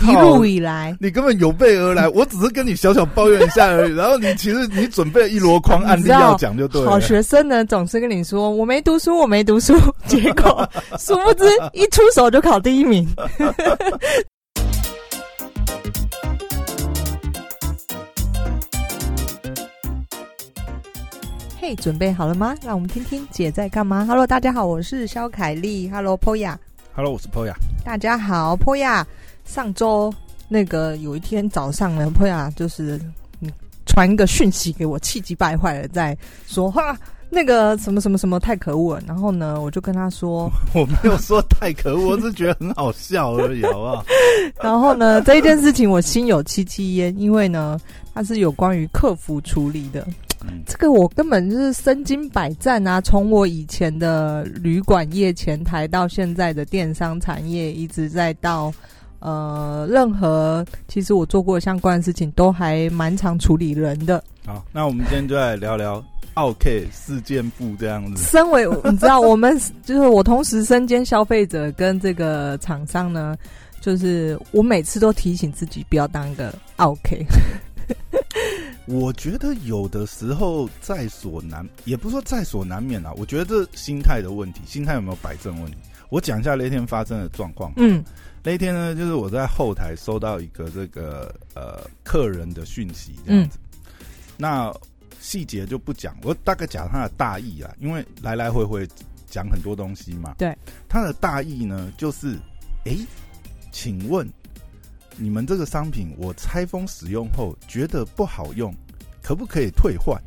一路以来，你根本有备而来，我只是跟你小小抱怨一下而已。然后你其实你准备一箩筐 案例要讲就对了。好学生呢，总是跟你说我没读书，我没读书，结果 殊不知一出手就考第一名。嘿，准备好了吗？让我们听听姐在干嘛。Hello，大家好，我是肖凯丽。Hello，Poya。Hello，我是 Poya。大家好，Poya。上周那个有一天早上呢，Poya 就是传一个讯息给我，气急败坏的在说话，那个什么什么什么太可恶了。然后呢，我就跟他说，我没有说太可恶，我是觉得很好笑而已，好不好？然后呢，这一件事情我心有戚戚焉，因为呢，它是有关于客服处理的。这个我根本就是身经百战啊！从我以前的旅馆业前台，到现在的电商产业，一直在到。呃，任何其实我做过相关的事情，都还蛮常处理人的。好，那我们今天就来聊聊奥 K 事件部这样子。身为你知道，我们就是我同时身兼消费者跟这个厂商呢，就是我每次都提醒自己不要当一个奥 K。我觉得有的时候在所难，也不是说在所难免啊。我觉得这心态的问题，心态有没有摆正问题？我讲一下那天发生的状况。嗯。那天呢，就是我在后台收到一个这个呃客人的讯息这样子，那细节就不讲，我大概讲他的大意啊，因为来来回回讲很多东西嘛。对，他的大意呢，就是哎，请问你们这个商品我拆封使用后觉得不好用，可不可以退换？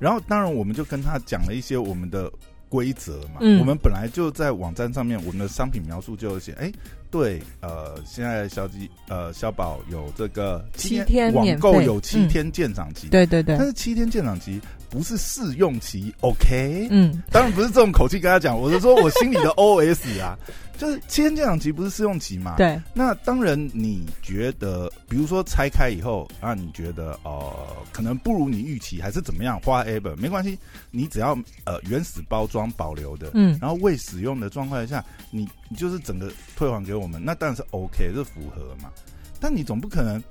然后当然我们就跟他讲了一些我们的规则嘛，我们本来就在网站上面，我们的商品描述就有写，哎。对，呃，现在小鸡呃小宝有这个七天网购有七天鉴赏期，对对对，但是七天鉴赏期不是试用期，OK？嗯，当然不是这种口气跟他讲，我是说我心里的 OS 啊。就是七天鉴赏期不是试用期嘛？对。那当然，你觉得，比如说拆开以后，啊，你觉得呃，可能不如你预期，还是怎么样？花 ever 没关系，你只要呃原始包装保留的，嗯，然后未使用的状况下，你你就是整个退还给我们，那当然是 OK，是符合嘛。但你总不可能，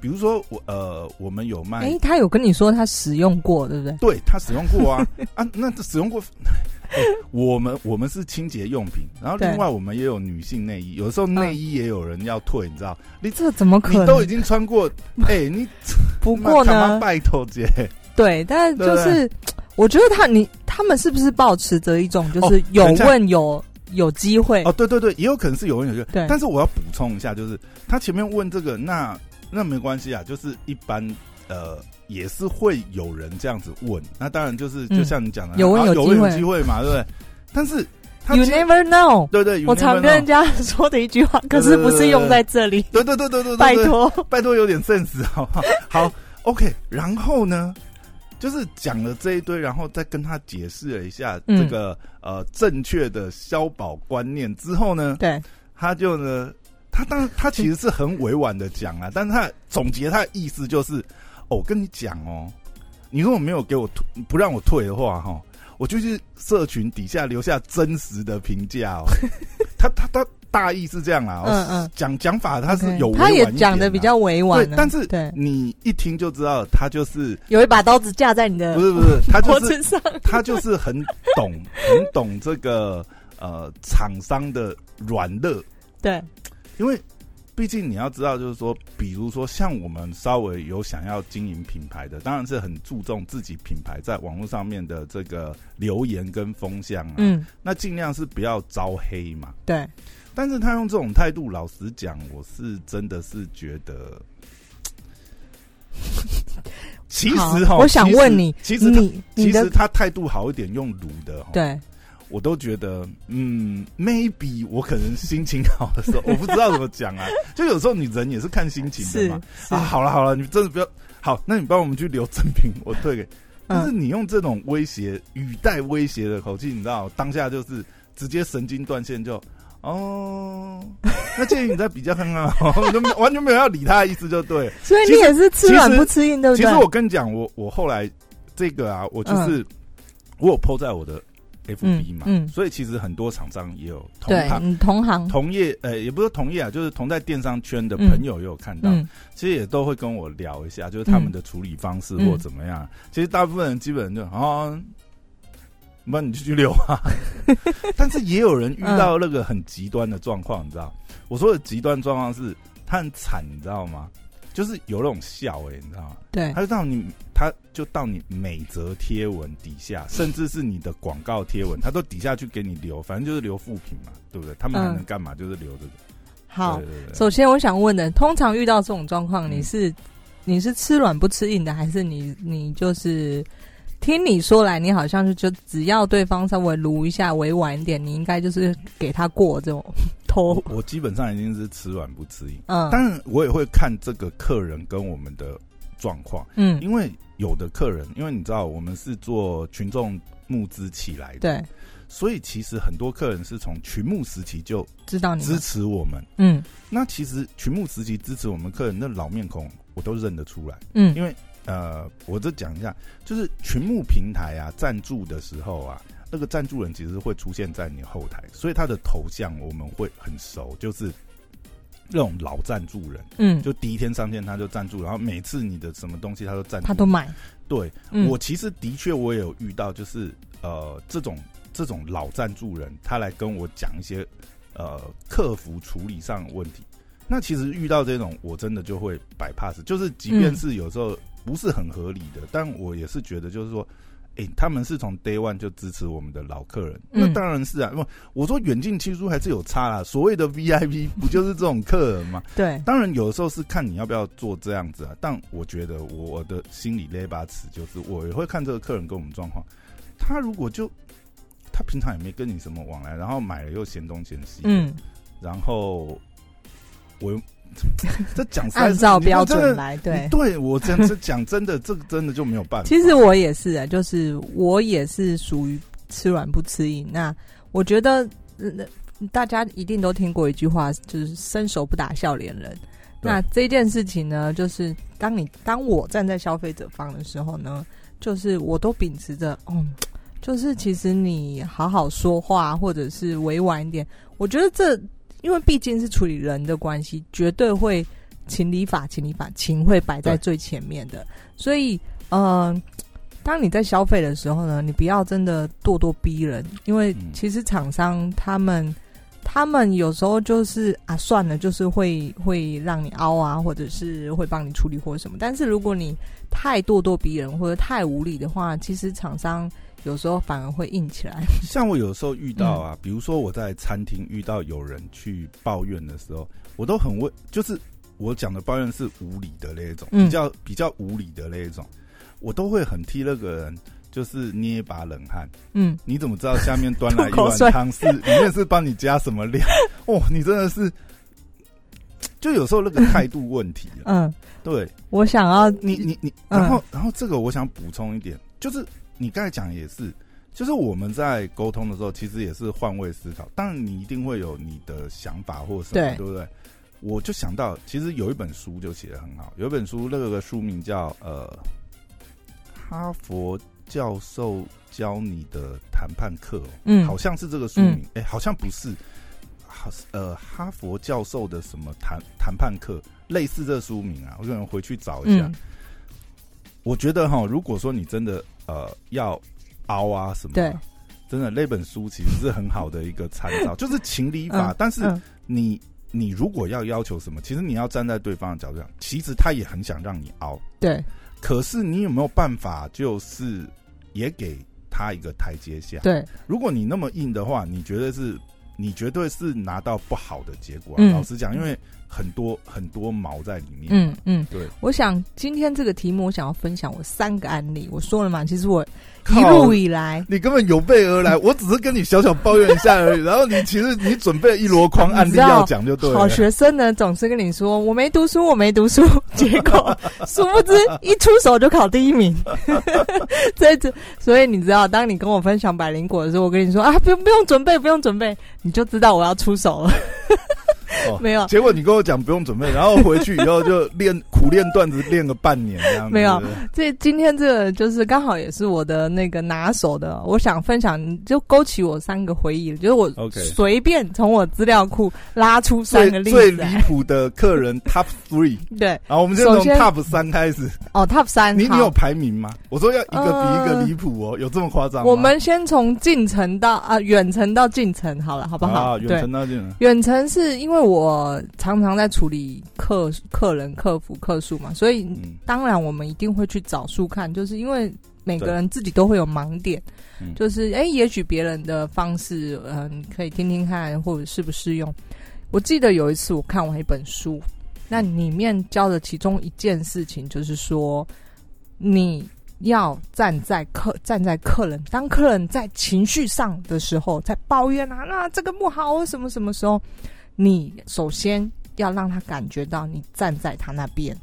比如说我呃，我们有卖，哎，他有跟你说他使用过，对不对？对他使用过啊 啊，那使用过。我们我们是清洁用品，然后另外我们也有女性内衣，有时候内衣也有人要退，你知道？你这怎么可能？你都已经穿过，哎，你不过呢？拜托姐，对，但就是我觉得他你他们是不是保持着一种就是有问有有机会？哦，对对对，也有可能是有问有机会。对，但是我要补充一下，就是他前面问这个，那那没关系啊，就是一般呃。也是会有人这样子问，那当然就是就像你讲的，有问有机会机会嘛，对不对？但是 you never know，对对，我常跟人家说的一句话，可是不是用在这里。对对对对对，拜托拜托，有点 sense 好不好？好，OK。然后呢，就是讲了这一堆，然后再跟他解释了一下这个呃正确的消保观念之后呢，对，他就呢，他当然他其实是很委婉的讲啊，但是他总结他的意思就是。哦，我跟你讲哦，你如果没有给我退，不让我退的话，哈，我就去社群底下留下真实的评价哦。他他他大意是这样啦，嗯嗯，讲讲法他是有，他也讲的比较委婉，对，但是对。你一听就知道他就是有一把刀子架在你的，不是不是，他就是 他就是很懂很懂这个呃厂商的软肋，对，因为。毕竟你要知道，就是说，比如说像我们稍微有想要经营品牌的，当然是很注重自己品牌在网络上面的这个留言跟风向啊。嗯，那尽量是不要招黑嘛。对。但是他用这种态度，老实讲，我是真的是觉得，其实哈，我想问你，其实你其实他态度好一点，用卤的，对。我都觉得，嗯，maybe 我可能心情好的时候，我不知道怎么讲啊。就有时候你人也是看心情的嘛。啊，好了好了，你真的不要好，那你帮我们去留赠品，我退给。但是你用这种威胁语带威胁的口气，你知道，当下就是直接神经断线，就哦，那建议你再比较看看，就完全没有要理他的意思，就对。所以你也是吃软不吃硬，对不对？其实我跟你讲，我我后来这个啊，我就是我有 PO 在我的。FB 嘛，嗯，所以其实很多厂商也有同行、同行、同业，呃，也不是同业啊，就是同在电商圈的朋友也有看到，其实也都会跟我聊一下，就是他们的处理方式或怎么样。其实大部分人基本就啊，那你就去留啊。但是也有人遇到那个很极端的状况，你知道？我说的极端状况是他很惨，你知道吗？就是有那种笑哎，你知道吗？对，他就到你，他就到你每则贴文底下，甚至是你的广告贴文，他都底下去给你留，反正就是留副评嘛，对不对？他们还能干嘛？就是留这个。好，首先我想问的，通常遇到这种状况，你是你是吃软不吃硬的，还是你你就是听你说来，你好像是就只要对方稍微撸一下委婉一点，你应该就是给他过这种。我我基本上已经是吃软不吃硬，嗯，但是我也会看这个客人跟我们的状况，嗯，因为有的客人，因为你知道我们是做群众募资起来的，对，所以其实很多客人是从群募时期就知道你支持我们，嗯，那其实群募时期支持我们客人那老面孔我都认得出来，嗯，因为呃，我这讲一下，就是群募平台啊赞助的时候啊。那个赞助人其实会出现在你后台，所以他的头像我们会很熟，就是那种老赞助人。嗯，就第一天上线他就赞助，然后每次你的什么东西他都赞助，他都买。对，我其实的确我也有遇到，就是呃这种这种老赞助人，他来跟我讲一些呃客服处理上的问题。那其实遇到这种，我真的就会摆 pass，就是即便是有时候不是很合理的，但我也是觉得就是说。哎，他们是从 day one 就支持我们的老客人，那当然是啊。不，我说远近亲疏还是有差啦。所谓的 VIP 不就是这种客人吗？对，当然有的时候是看你要不要做这样子啊。但我觉得我的心里那把尺就是，我也会看这个客人跟我们状况。他如果就他平常也没跟你什么往来，然后买了又嫌东嫌西，嗯，然后我。这讲按照标准来，对对，我真是讲真的，这个真的就没有办法。其实我也是啊，就是我也是属于吃软不吃硬。那我觉得，大家一定都听过一句话，就是伸手不打笑脸人。那这件事情呢，就是当你当我站在消费者方的时候呢，就是我都秉持着，嗯，就是其实你好好说话，或者是委婉一点，我觉得这。因为毕竟是处理人的关系，绝对会情理法、情理法、情会摆在最前面的。所以，嗯，当你在消费的时候呢，你不要真的咄咄逼人，因为其实厂商他们他们有时候就是啊，算了，就是会会让你凹啊，或者是会帮你处理或者什么。但是如果你太咄咄逼人或者太无理的话，其实厂商。有时候反而会硬起来。像我有时候遇到啊，比如说我在餐厅遇到有人去抱怨的时候，我都很为，就是我讲的抱怨是无理的那一种，比较比较无理的那一种，我都会很替那个人就是捏一把冷汗。嗯，你怎么知道下面端来 一碗汤是里面是帮你加什么料？哦，你真的是，就有时候那个态度问题。嗯，对，我想要你你你，然后然后这个我想补充一点，就是。你刚才讲也是，就是我们在沟通的时候，其实也是换位思考。当然，你一定会有你的想法或什么，对不对？我就想到，其实有一本书就写的很好，有一本书，那个书名叫呃，哈佛教授教你的谈判课，嗯，好像是这个书名，哎，好像不是，好呃，哈佛教授的什么谈谈判课，类似这书名啊，我可能回去找一下。我觉得哈，如果说你真的呃要凹啊什么，对，真的那本书其实是很好的一个参照，就是情理法。但是你你如果要要求什么，其实你要站在对方的角度上，其实他也很想让你凹，对。可是你有没有办法，就是也给他一个台阶下？对。如果你那么硬的话，你觉得是？你绝对是拿到不好的结果。老实讲，因为。很多很多毛在里面。嗯嗯，对。我想今天这个题目，我想要分享我三个案例。我说了嘛，其实我一路以来，你根本有备而来，我只是跟你小小抱怨一下而已。然后你其实你准备了一箩筐案例要讲就对了。好学生呢，总是跟你说我没读书，我没读书，结果 殊不知一出手就考第一名。这这，所以你知道，当你跟我分享百灵果的时候，我跟你说啊，不用不用准备，不用准备，你就知道我要出手了。没有，结果你跟我讲不用准备，然后回去以后就练苦练段子练个半年这样。没有，这今天这个就是刚好也是我的那个拿手的，我想分享，就勾起我三个回忆，就是我随便从我资料库拉出三个例子。最离谱的客人 Top Three，对，然后我们就从 Top 三开始。哦，Top 三，你你有排名吗？我说要一个比一个离谱哦，有这么夸张？我们先从近程到啊远程到近程好了，好不好？啊，远程到近程。远程是因为我常常在处理客客人、客服、客诉嘛，所以当然我们一定会去找书看，就是因为每个人自己都会有盲点，就是哎，也许别人的方式，嗯，可以听听看或者适不适用。我记得有一次我看完一本书，那里面教的其中一件事情就是说，你要站在客站在客人，当客人在情绪上的时候，在抱怨啊，那这个不好，什么什么时候，你首先要让他感觉到你站在他那边。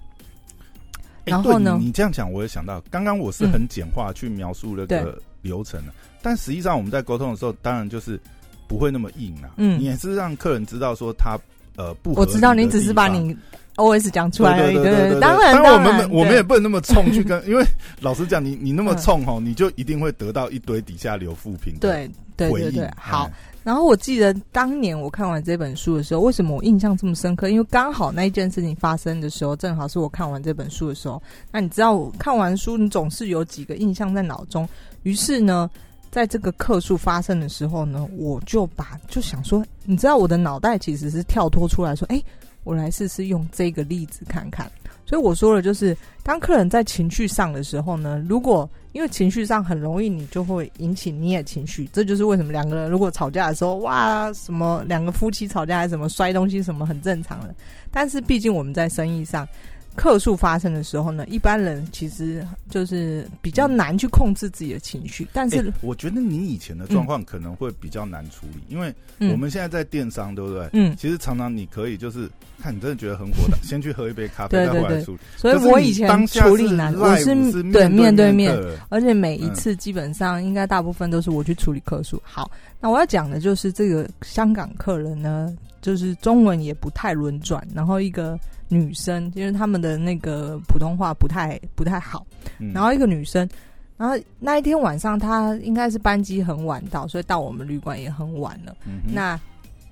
然后呢，你这样讲，我也想到，刚刚我是很简化去描述那个流程了，但实际上我们在沟通的时候，当然就是。不会那么硬啊，嗯，你也是让客人知道说他呃不，我知道你只是把你 O S 讲出来而已，对对对，当然，当然我们我们也不能那么冲去跟，因为老实讲，你你那么冲吼，你就一定会得到一堆底下留负评，对对对对，好。然后我记得当年我看完这本书的时候，为什么我印象这么深刻？因为刚好那一件事情发生的时候，正好是我看完这本书的时候。那你知道，看完书你总是有几个印象在脑中，于是呢。在这个课数发生的时候呢，我就把就想说，你知道我的脑袋其实是跳脱出来说，哎，我来试试用这个例子看看。所以我说了，就是当客人在情绪上的时候呢，如果因为情绪上很容易，你就会引起你也情绪。这就是为什么两个人如果吵架的时候，哇，什么两个夫妻吵架还什么摔东西什么很正常的。但是毕竟我们在生意上。客诉发生的时候呢，一般人其实就是比较难去控制自己的情绪。但是，我觉得你以前的状况可能会比较难处理，因为我们现在在电商，对不对？嗯，其实常常你可以就是看你真的觉得很火的，先去喝一杯咖啡再回来处理。所以我以前处理难，我是对面对面，而且每一次基本上应该大部分都是我去处理客诉。好，那我要讲的就是这个香港客人呢，就是中文也不太轮转，然后一个。女生，因为他们的那个普通话不太不太好，然后一个女生，然后那一天晚上她应该是班机很晚到，所以到我们旅馆也很晚了。那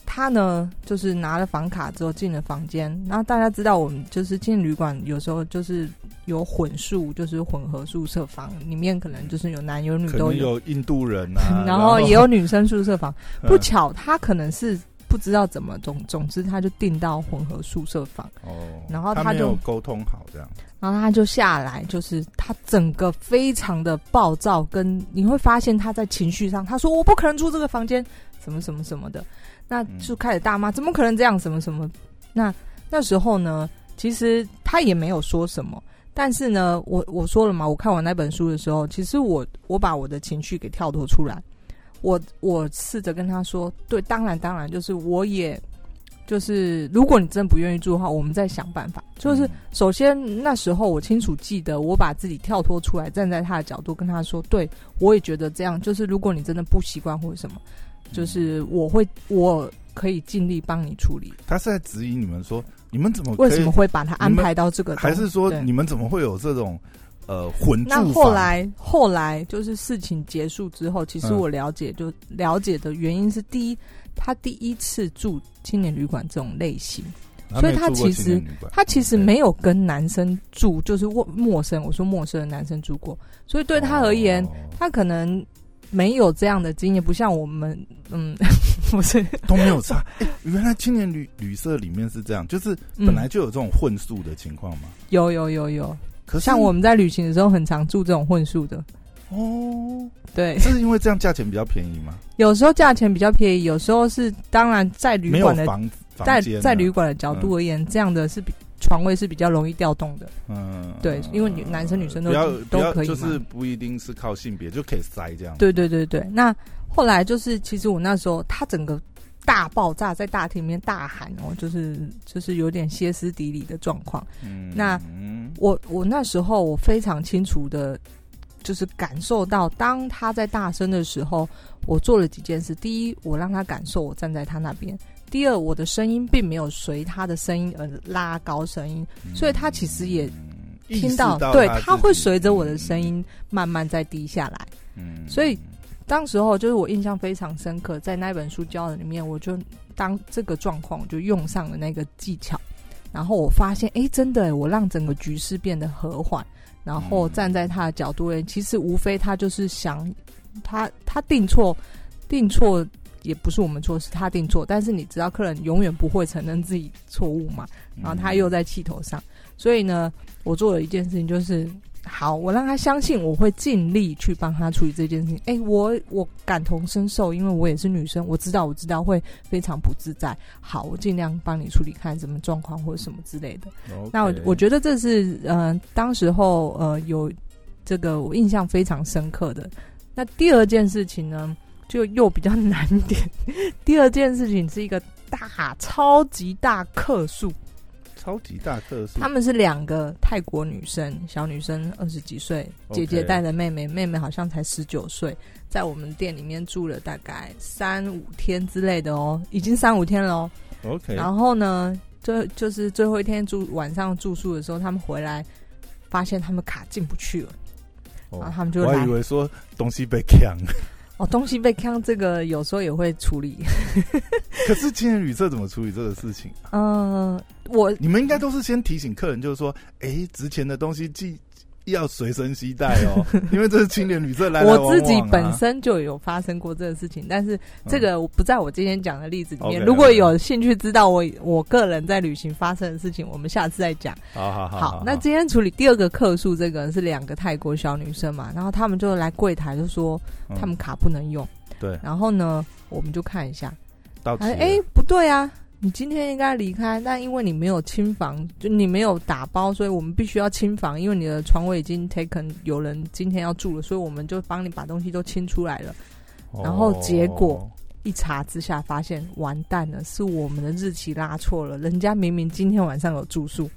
她呢，就是拿了房卡之后进了房间，然后大家知道我们就是进旅馆，有时候就是有混宿，就是混合宿舍房，里面可能就是有男有女都有，印度人啊，然后也有女生宿舍房。不巧，她可能是。不知道怎么总总之他就订到混合宿舍房。哦，然后他就沟通好这样，然后他就下来，就是他整个非常的暴躁，跟你会发现他在情绪上，他说我不可能住这个房间，什么什么什么的，那就开始大骂，怎么可能这样，什么什么？那那时候呢，其实他也没有说什么，但是呢，我我说了嘛，我看完那本书的时候，其实我我把我的情绪给跳脱出来。我我试着跟他说，对，当然当然，就是我也，就是如果你真不愿意住的话，我们再想办法。就是首先那时候我清楚记得，我把自己跳脱出来，站在他的角度跟他说，对我也觉得这样。就是如果你真的不习惯或者什么，就是我会我可以尽力帮你处理。他是在质疑你们说，你们怎么为什么会把他安排到这个？还是说你们怎么会有这种？呃，混那后来后来就是事情结束之后，其实我了解就了解的原因是，第一，他第一次住青年旅馆这种类型，所以他其实他其实没有跟男生住，就是陌陌生，我说陌生的男生住过，所以对他而言，他可能没有这样的经验，不像我们，嗯，不是都没有差。原来青年旅旅社里面是这样，就是本来就有这种混宿的情况吗？有有有有。像我们在旅行的时候，很常住这种混宿的。哦，对，是因为这样价钱比较便宜吗？有时候价钱比较便宜，有时候是当然在旅馆的房在在旅馆的角度而言，这样的是比床位是比较容易调动的。嗯，对，因为女男生女生都都可以，就是不一定是靠性别就可以塞这样。对对对对，那后来就是其实我那时候他整个。大爆炸在大厅里面大喊哦，就是就是有点歇斯底里的状况。嗯，那我我那时候我非常清楚的，就是感受到当他在大声的时候，我做了几件事。第一，我让他感受我站在他那边；第二，我的声音并没有随他的声音而拉高声音，所以他其实也听到，对他会随着我的声音慢慢在低下来。嗯，所以当时候就是我印象非常深刻，在那本书教的里面，我就当这个状况就用上了那个技巧，然后我发现，哎，真的，我让整个局势变得和缓，然后站在他的角度，其实无非他就是想，他他定错，定错。也不是我们错，是他定错。但是你知道，客人永远不会承认自己错误嘛。然后他又在气头上，所以呢，我做了一件事情，就是好，我让他相信我会尽力去帮他处理这件事情。哎，我我感同身受，因为我也是女生，我知道我知道会非常不自在。好，我尽量帮你处理，看什么状况或者什么之类的。那我我觉得这是呃，当时候呃有这个我印象非常深刻的。那第二件事情呢？就又比较难点。第二件事情是一个大超级大客数，超级大特色。他们是两个泰国女生，小女生二十几岁，姐姐带着妹妹，妹妹好像才十九岁，在我们店里面住了大概三五天之类的哦，已经三五天了哦。OK。然后呢，就就是最后一天住晚上住宿的时候，他们回来发现他们卡进不去了，然后他们就我还以为说东西被抢。哦，东西被坑，这个有时候也会处理。可是今天旅社怎么处理这个事情？嗯，我你们应该都是先提醒客人，就是说，哎，值钱的东西记。要随身携带哦，因为这是青年旅社来我自己本身就有发生过这个事情，但是这个不在我今天讲的例子里面。如果有兴趣知道我我个人在旅行发生的事情，我们下次再讲。好好好。好，那今天处理第二个客诉，这个是两个泰国小女生嘛，然后他们就来柜台就说他们卡不能用。对。然后呢，我们就看一下。到哎，不对啊。你今天应该离开，但因为你没有清房，就你没有打包，所以我们必须要清房。因为你的床位已经 taken，有人今天要住了，所以我们就帮你把东西都清出来了。然后结果一查之下，发现完蛋了，是我们的日期拉错了。人家明明今天晚上有住宿，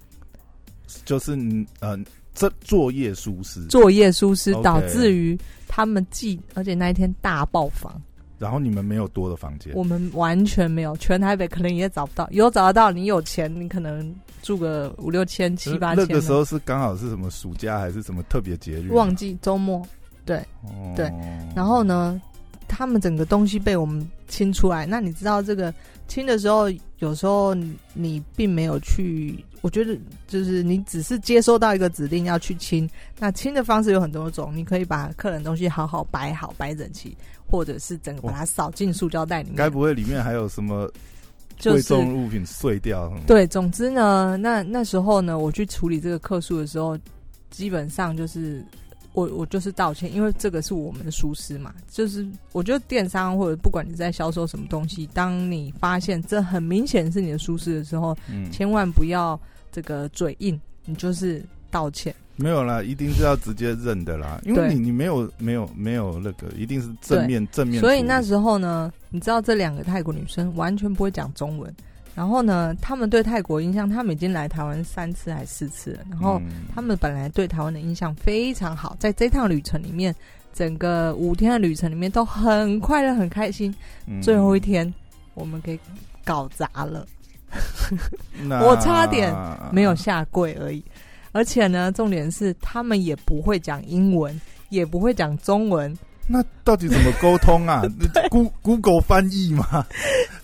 就是呃，这作业疏失，作业疏失导致于他们记，而且那一天大爆房。然后你们没有多的房间，我们完全没有，全台北可能也找不到。有找得到，你有钱，你可能住个五六千、七八千。那个时候是刚好是什么暑假还是什么特别节日？旺季周末，对对。然后呢，他们整个东西被我们清出来。那你知道这个清的时候，有时候你并没有去，我觉得就是你只是接收到一个指令要去清。那清的方式有很多种，你可以把客人东西好好摆好，摆整齐。或者是整个把它扫进塑胶袋里面，该不会里面还有什么贵重物品碎掉？对，总之呢，那那时候呢，我去处理这个客数的时候，基本上就是我我就是道歉，因为这个是我们的疏失嘛。就是我觉得电商或者不管你在销售什么东西，当你发现这很明显是你的疏失的时候，嗯，千万不要这个嘴硬，你就是道歉。没有啦，一定是要直接认的啦，因为你你没有没有没有那个，一定是正面正面。所以那时候呢，你知道这两个泰国女生完全不会讲中文，然后呢，他们对泰国印象，他们已经来台湾三次还是四次了，然后他们本来对台湾的印象非常好，在这趟旅程里面，整个五天的旅程里面都很快乐很开心，最后一天我们给搞砸了，我差点没有下跪而已。而且呢，重点是他们也不会讲英文，也不会讲中文。那到底怎么沟通啊？Go Google 翻译吗？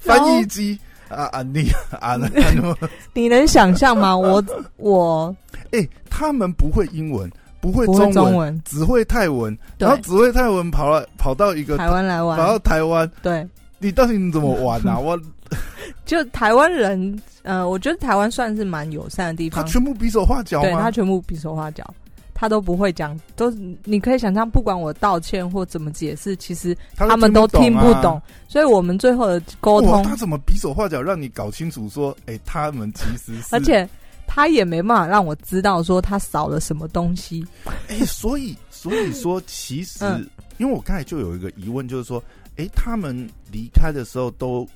翻译机啊啊你啊那 你能想象吗？我我哎，他们不会英文，不会中文，只会泰文，然后只会泰文跑了跑到一个台湾来玩，跑到台湾。对，你到底怎么玩啊？我就台湾人。呃，我觉得台湾算是蛮友善的地方。他全部比手画脚对他全部比手画脚，他都不会讲，都你可以想象，不管我道歉或怎么解释，其实他们都听不懂。所以我们最后的沟通，他怎么比手画脚让你搞清楚？说，哎，他们其实是，而且他也没办法让我知道说他少了什么东西。哎，所以所以说，其实因为我刚才就有一个疑问，就是说，哎，他们离开的时候都。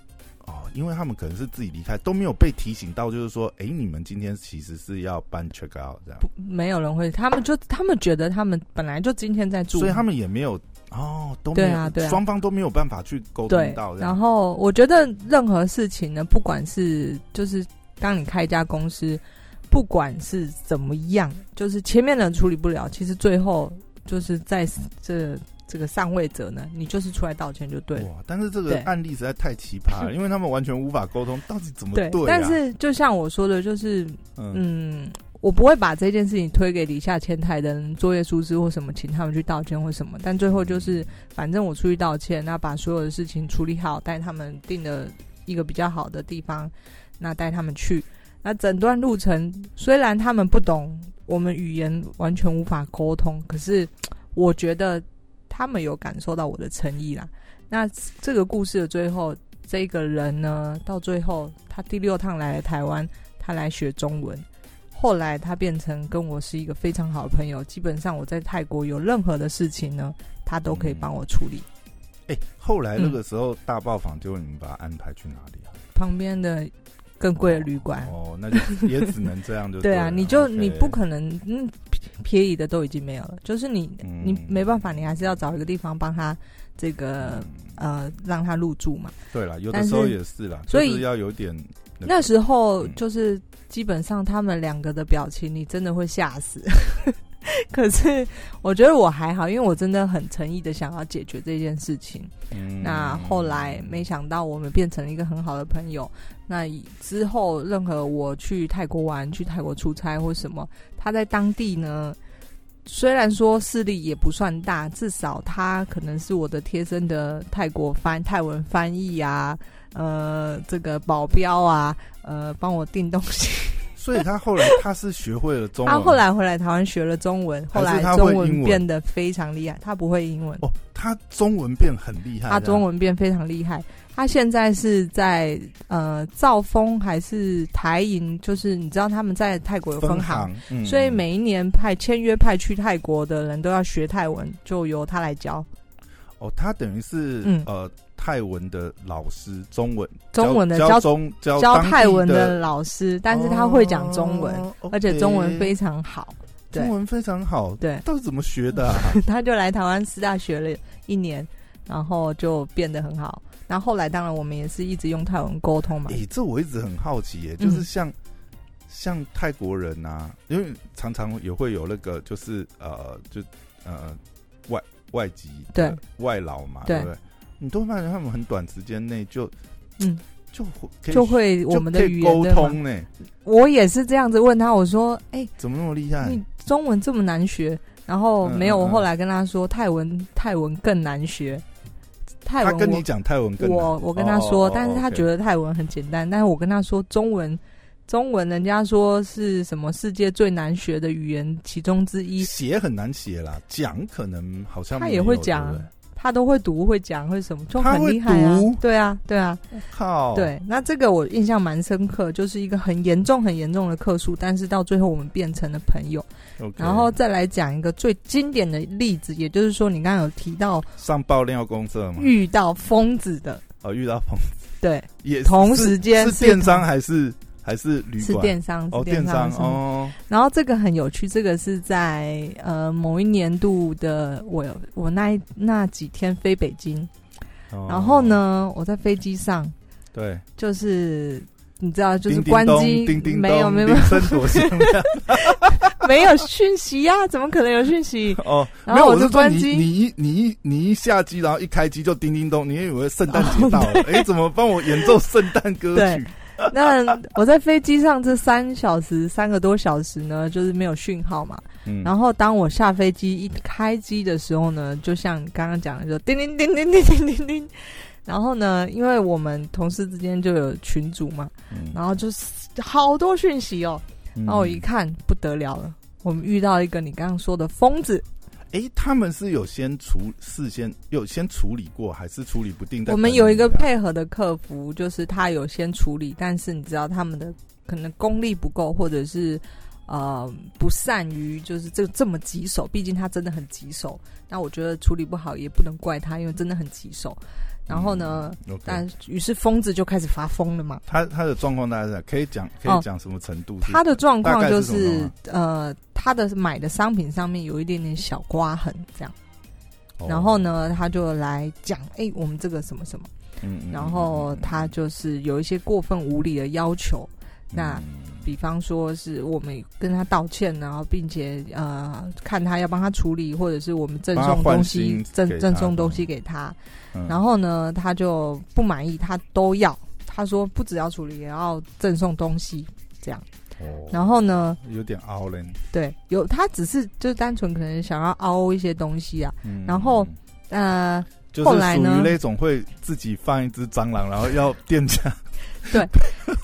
哦，因为他们可能是自己离开，都没有被提醒到，就是说，哎，你们今天其实是要搬 check out 这样。不，没有人会，他们就他们觉得他们本来就今天在住，所以他们也没有哦，都对啊，对，双方都没有办法去沟通到。然后我觉得任何事情呢，不管是就是当你开一家公司，不管是怎么样，就是前面的处理不了，其实最后就是在这这个上位者呢，你就是出来道歉就对了。哇！但是这个案例实在太奇葩了，因为他们完全无法沟通，到底怎么对？但是就像我说的，就是嗯。我不会把这件事情推给底下前台的人，作业疏失或什么，请他们去道歉或什么。但最后就是，反正我出去道歉，那把所有的事情处理好，带他们定了一个比较好的地方，那带他们去。那整段路程虽然他们不懂我们语言，完全无法沟通，可是我觉得他们有感受到我的诚意啦。那这个故事的最后，这个人呢，到最后他第六趟来了台湾，他来学中文。后来他变成跟我是一个非常好的朋友，基本上我在泰国有任何的事情呢，他都可以帮我处理。哎，后来那个时候大爆房，就你们把他安排去哪里啊？旁边的更贵的旅馆。哦，那就也只能这样就对啊，你就你不可能嗯便宜的都已经没有了，就是你你没办法，你还是要找一个地方帮他这个呃让他入住嘛。对了，有的时候也是啦，所以要有点那时候就是。基本上他们两个的表情，你真的会吓死。可是我觉得我还好，因为我真的很诚意的想要解决这件事情。那后来没想到我们变成了一个很好的朋友。那之后任何我去泰国玩、去泰国出差或什么，他在当地呢，虽然说势力也不算大，至少他可能是我的贴身的泰国翻泰文翻译啊。呃，这个保镖啊，呃，帮我订东西。所以他后来他是学会了中文。他后来回来台湾学了中文，后来中文变得非常厉害。他不会英文哦，他中文变很厉害。他中文变非常厉害。他现在是在呃兆丰还是台银？就是你知道他们在泰国有分行，所以每一年派签约派去泰国的人都要学泰文，就由他来教。哦，他等于是呃。泰文的老师，中文中文的教中教泰文的老师，但是他会讲中文，而且中文非常好，中文非常好，对，到底怎么学的？他就来台湾师大学了一年，然后就变得很好。然后后来，当然我们也是一直用泰文沟通嘛。诶，这我一直很好奇，耶，就是像像泰国人呐，因为常常也会有那个，就是呃，就呃外外籍对外劳嘛，对不对？你都会发现他们很短时间内就，嗯，就会就会我们的语言沟通呢。我也是这样子问他，我说：“哎，怎么那么厉害？你中文这么难学？”然后没有，我后来跟他说泰文，泰文更难学。泰文，他跟你讲泰文更我我跟他说，但是他觉得泰文很简单。但是我跟他说中文，中文人家说是什么世界最难学的语言其中之一，写很难写啦，讲可能好像他也会讲。他都会读、会讲、会什么，就很厉害啊！对啊，对啊，靠！对，那这个我印象蛮深刻，就是一个很严重、很严重的客诉，但是到最后我们变成了朋友。然后再来讲一个最经典的例子，也就是说，你刚刚有提到上爆料公社吗？遇到疯子的哦，遇到疯子，对，也同时间是电商还是？还是旅是电商哦，电商哦。然后这个很有趣，这个是在呃某一年度的我我那那几天飞北京，然后呢我在飞机上，对，就是你知道就是关机，没有没有 没有讯息呀？怎么可能有讯息？哦，然后我就关机，你一你一你一下机，然后一开机就叮叮咚，你以为圣诞节到了？哎，怎么帮我演奏圣诞歌曲？那我在飞机上这三小时三个多小时呢，就是没有讯号嘛。然后当我下飞机一开机的时候呢，就像刚刚讲的，就叮叮叮叮叮叮叮叮。然后呢，因为我们同事之间就有群组嘛，然后就是好多讯息哦。然后我一看不得了了，我们遇到一个你刚刚说的疯子。哎，他们是有先处事先有先处理过，还是处理不定？我们有一个配合的客服，就是他有先处理，但是你知道他们的可能功力不够，或者是呃不善于就是这这么棘手，毕竟他真的很棘手。那我觉得处理不好也不能怪他，因为真的很棘手。然后呢？但于是疯子就开始发疯了嘛。他他的状况大概是可以讲可以讲什么程度？他的状况就是呃，他的买的商品上面有一点点小刮痕，这样。然后呢，他就来讲，哎，我们这个什么什么，嗯，然后他就是有一些过分无理的要求，那比方说是我们跟他道歉，然后并且呃，看他要帮他处理，或者是我们赠送东西，赠赠送东西给他，然后呢，他就不满意，他都要，他说不只要处理，也要赠送东西，这样。然后呢？有点凹嘞。对，有他只是就单纯可能想要凹一些东西啊。然后呃，就是属于那种会自己放一只蟑螂，然后要店家。对，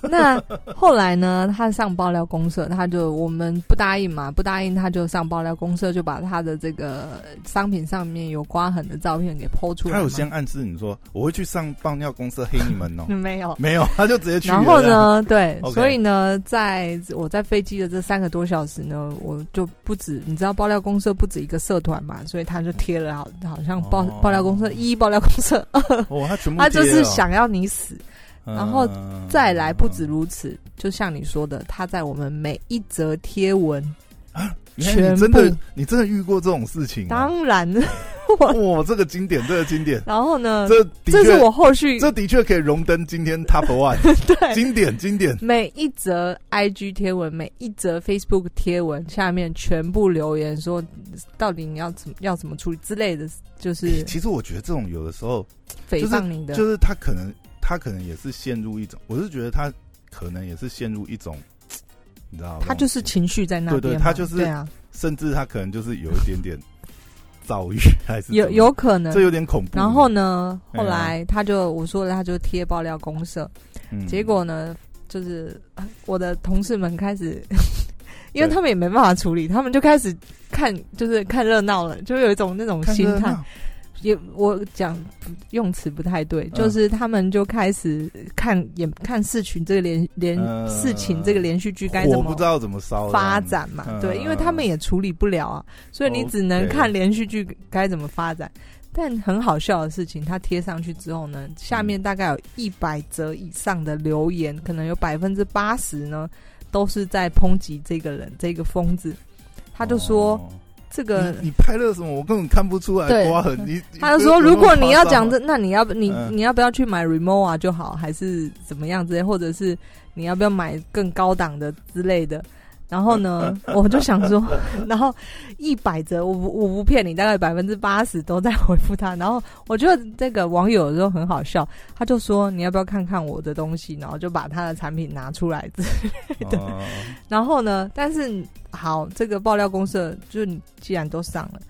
那后来呢？他上爆料公社，他就我们不答应嘛，不答应他就上爆料公社，就把他的这个商品上面有刮痕的照片给剖出来。他有先暗示你说我会去上爆料公社黑你们哦？没有，没有，他就直接去。然后呢？对，所以呢，在我在飞机的这三个多小时呢，我就不止你知道爆料公社不止一个社团嘛，所以他就贴了好好像爆爆料公社一爆料公社二，哦，他全部 他就是想要你死。然后再来，不止如此，就像你说的，他在我们每一则贴文啊，全真的，你真的遇过这种事情？当然，哇，这个经典，这个经典。然后呢，这这是我后续，这的确可以荣登今天 Top One。对，经典，经典。每一则 IG 贴文，每一则 Facebook 贴文下面全部留言说，到底你要怎么要怎么处理之类的，就是。其实我觉得这种有的时候诽谤你的，就是他可能。他可能也是陷入一种，我是觉得他可能也是陷入一种，你知道吗？他就是情绪在那边，对对，他就是对啊，甚至他可能就是有一点点躁郁，还是有有可能，这有点恐怖。然后呢，后来他就我说了，他就贴爆料公社，结果呢，就是我的同事们开始，因为他们也没办法处理，他们就开始看，就是看热闹了，就有一种那种心态。也我讲用词不太对，就是他们就开始看也看事情这个连连事情这个连续剧该怎么不知道怎么烧发展嘛？对，因为他们也处理不了啊，所以你只能看连续剧该怎么发展。但很好笑的事情，他贴上去之后呢，下面大概有一百则以上的留言，可能有百分之八十呢都是在抨击这个人这个疯子。他就说。这个你拍了什么？我根本看不出来刮痕。你他就说，如果你要讲这，那你要不你你要不要去买 Remova 就好，还是怎么样之类，或者是你要不要买更高档的之类的？然后呢，我就想说，然后一百折，我我不骗你，大概百分之八十都在回复他。然后我觉得这个网友有时候很好笑，他就说你要不要看看我的东西？然后就把他的产品拿出来之类的。然后呢，但是好，这个爆料公社就是你既然都上了，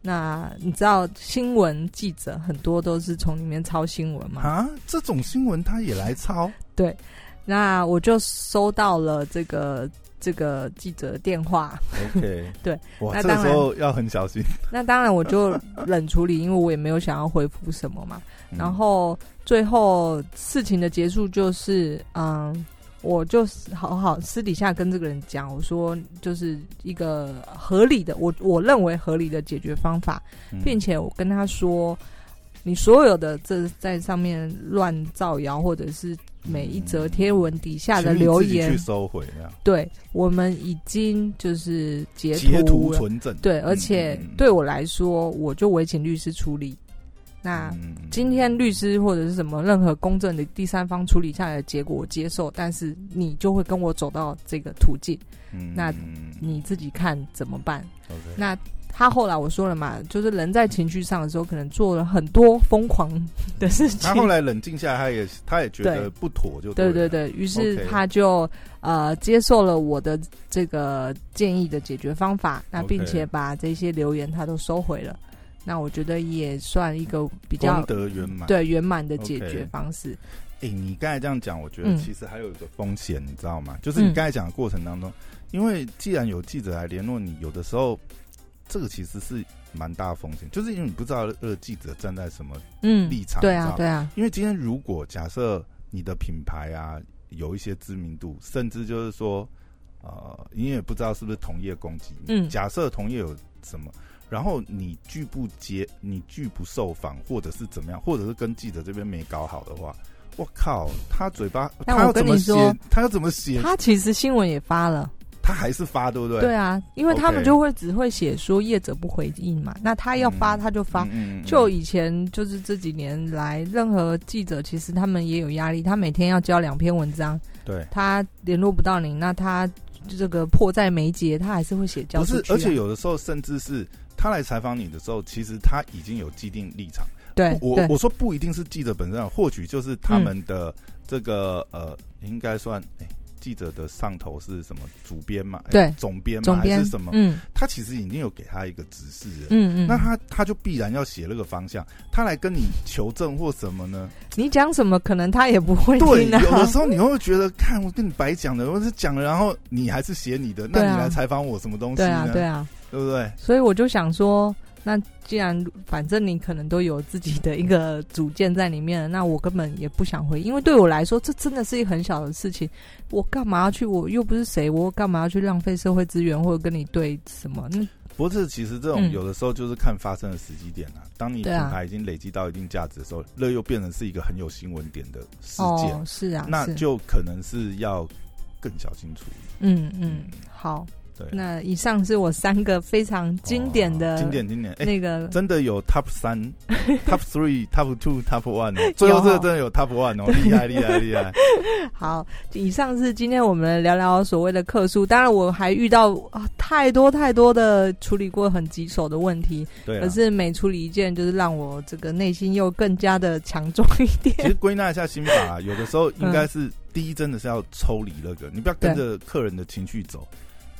那你知道新闻记者很多都是从里面抄新闻吗？啊，这种新闻他也来抄？对，那我就收到了这个。这个记者电话，OK，对，那这时候要很小心。那当然，我就冷处理，因为我也没有想要回复什么嘛。然后最后事情的结束就是，嗯，我就好好私底下跟这个人讲，我说就是一个合理的，我我认为合理的解决方法，并且我跟他说，你所有的这在上面乱造谣或者是。每一则贴文底下的留言，去收回啊！对，我们已经就是截图存证。对，而且对我来说，我就委请律师处理。那今天律师或者是什么任何公正的第三方处理下来的结果，我接受。但是你就会跟我走到这个途径，那你自己看怎么办？那。他后来我说了嘛，就是人在情绪上的时候，可能做了很多疯狂的事情。他后来冷静下来，他也他也觉得不妥，就对对对，于是他就呃接受了我的这个建议的解决方法，那并且把这些留言他都收回了。那我觉得也算一个比较得圆满，对圆满的解决方式。哎，你刚才这样讲，我觉得其实还有一个风险，你知道吗？就是你刚才讲的过程当中，因为既然有记者来联络你，有的时候。这个其实是蛮大的风险，就是因为你不知道呃记者站在什么立场，对啊，对啊。因为今天如果假设你的品牌啊有一些知名度，甚至就是说呃你也不知道是不是同业攻击，嗯，假设同业有什么，然后你拒不接，你拒不受访，或者是怎么样，或者是跟记者这边没搞好的话，我靠，他嘴巴他要怎么写？他要怎么写？他其实新闻也发了。他还是发，对不对？对啊，因为他们就会只会写说业者不回应嘛，那他要发他就发。就以前就是这几年来，任何记者其实他们也有压力，他每天要交两篇文章，对，他联络不到你，那他这个迫在眉睫，他还是会写交。不是，而且有的时候甚至是他来采访你的时候，其实他已经有既定立场。对，我我说不一定是记者本身，或许就是他们的这个呃，应该算哎。记者的上头是什么？主编嘛？对，总编嘛？还是什么？嗯，他其实已经有给他一个指示了。嗯嗯，那他他就必然要写那个方向。他来跟你求证或什么呢？你讲什么，可能他也不会对，有的时候你会觉得，看我跟你白讲的，我是讲了，然后你还是写你的，那你来采访我什么东西呢？对啊，对不对？所以我就想说。那既然反正你可能都有自己的一个主见在里面了，那我根本也不想回，因为对我来说，这真的是一个很小的事情。我干嘛要去？我又不是谁，我干嘛要去浪费社会资源或者跟你对什么？那不是，其实这种有的时候就是看发生的时机点啊。当你品牌已经累积到一定价值的时候，那又变成是一个很有新闻点的事件。是啊，那就可能是要更小心处理。嗯嗯，好。那以上是我三个非常经典的经典经典那个真的有 top 三 top three top two top one 哦，最后这个真的有 top one 哦，厉害厉害厉害！好，以上是今天我们聊聊所谓的客诉，当然我还遇到啊太多太多的处理过很棘手的问题，对，可是每处理一件，就是让我这个内心又更加的强壮一点。其实归纳一下心法，有的时候应该是第一，真的是要抽离那个，你不要跟着客人的情绪走。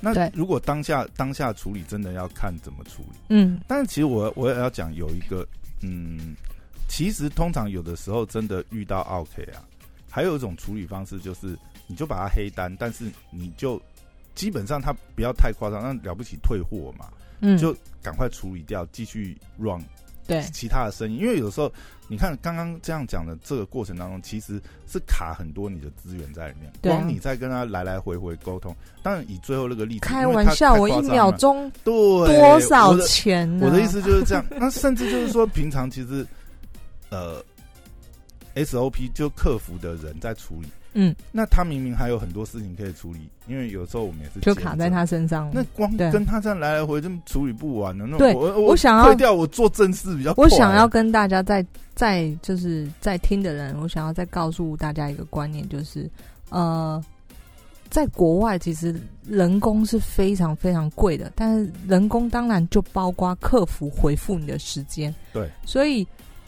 那如果当下当下处理，真的要看怎么处理。嗯，但是其实我我也要讲有一个，嗯，其实通常有的时候真的遇到 OK 啊，还有一种处理方式就是，你就把它黑单，但是你就基本上它不要太夸张，那了不起退货嘛，嗯，就赶快处理掉，继续 run。对其他的声音，因为有时候你看刚刚这样讲的这个过程当中，其实是卡很多你的资源在里面。光你在跟他来来回回沟通，当然以最后那个例子，开玩笑，我一秒钟对多少钱？我的意思就是这样。那甚至就是说，平常其实呃，SOP 就客服的人在处理。嗯，那他明明还有很多事情可以处理，因为有时候我们也是就卡在他身上。那光跟他这样来来回，这么处理不完的。那对，我我想要掉我做正事比较。我想要跟大家在在就是在听的人，我想要再告诉大家一个观念，就是呃，在国外其实人工是非常非常贵的，但是人工当然就包括客服回复你的时间。对，所以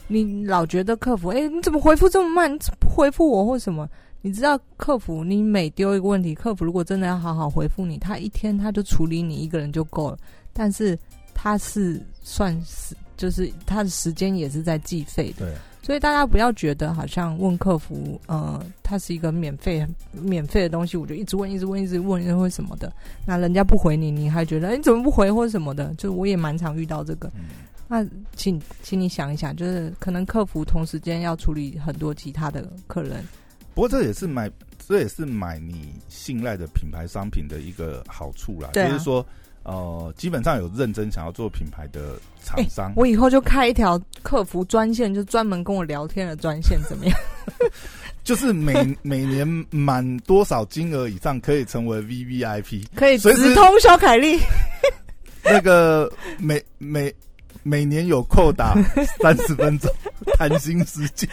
你老觉得客服，哎，你怎么回复这么慢？你怎么不回复我或什么？你知道客服，你每丢一个问题，客服如果真的要好好回复你，他一天他就处理你一个人就够了。但是他是算是，就是他的时间也是在计费的。对，所以大家不要觉得好像问客服，呃，它是一个免费免费的东西，我就一直问，一直问，一直问，一直问什么的，那人家不回你，你还觉得哎，你怎么不回或者什么的？就我也蛮常遇到这个。那请请你想一想，就是可能客服同时间要处理很多其他的客人。不过这也是买，这也是买你信赖的品牌商品的一个好处啦。就是说，呃，基本上有认真想要做品牌的厂商，我以后就开一条客服专线，就专门跟我聊天的专线，怎么样？就是每每年满多少金额以上可以成为 V V I P，可以直通小凯丽。那个每每。每年有扣打 三十分钟谈心时间，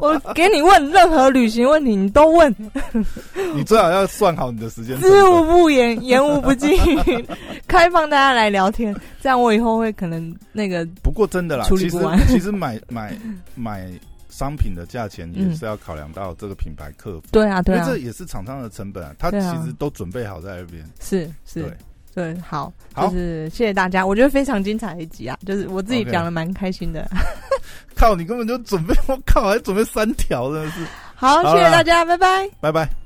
我给你问任何旅行问题，你都问。你最好要算好你的时间，知无不言，言无不尽，开放大家来聊天，这样我以后会可能那个。不过真的啦，其实其实买买买商品的价钱也是要考量到这个品牌客服。对啊，对啊，这也是厂商的成本啊，他其实都准备好在那边。是是。对，好，就是谢谢大家，我觉得非常精彩一集啊，就是我自己讲的蛮开心的。靠，你根本就准备，我靠，还准备三条，真的是。好，谢谢大家，拜拜，拜拜。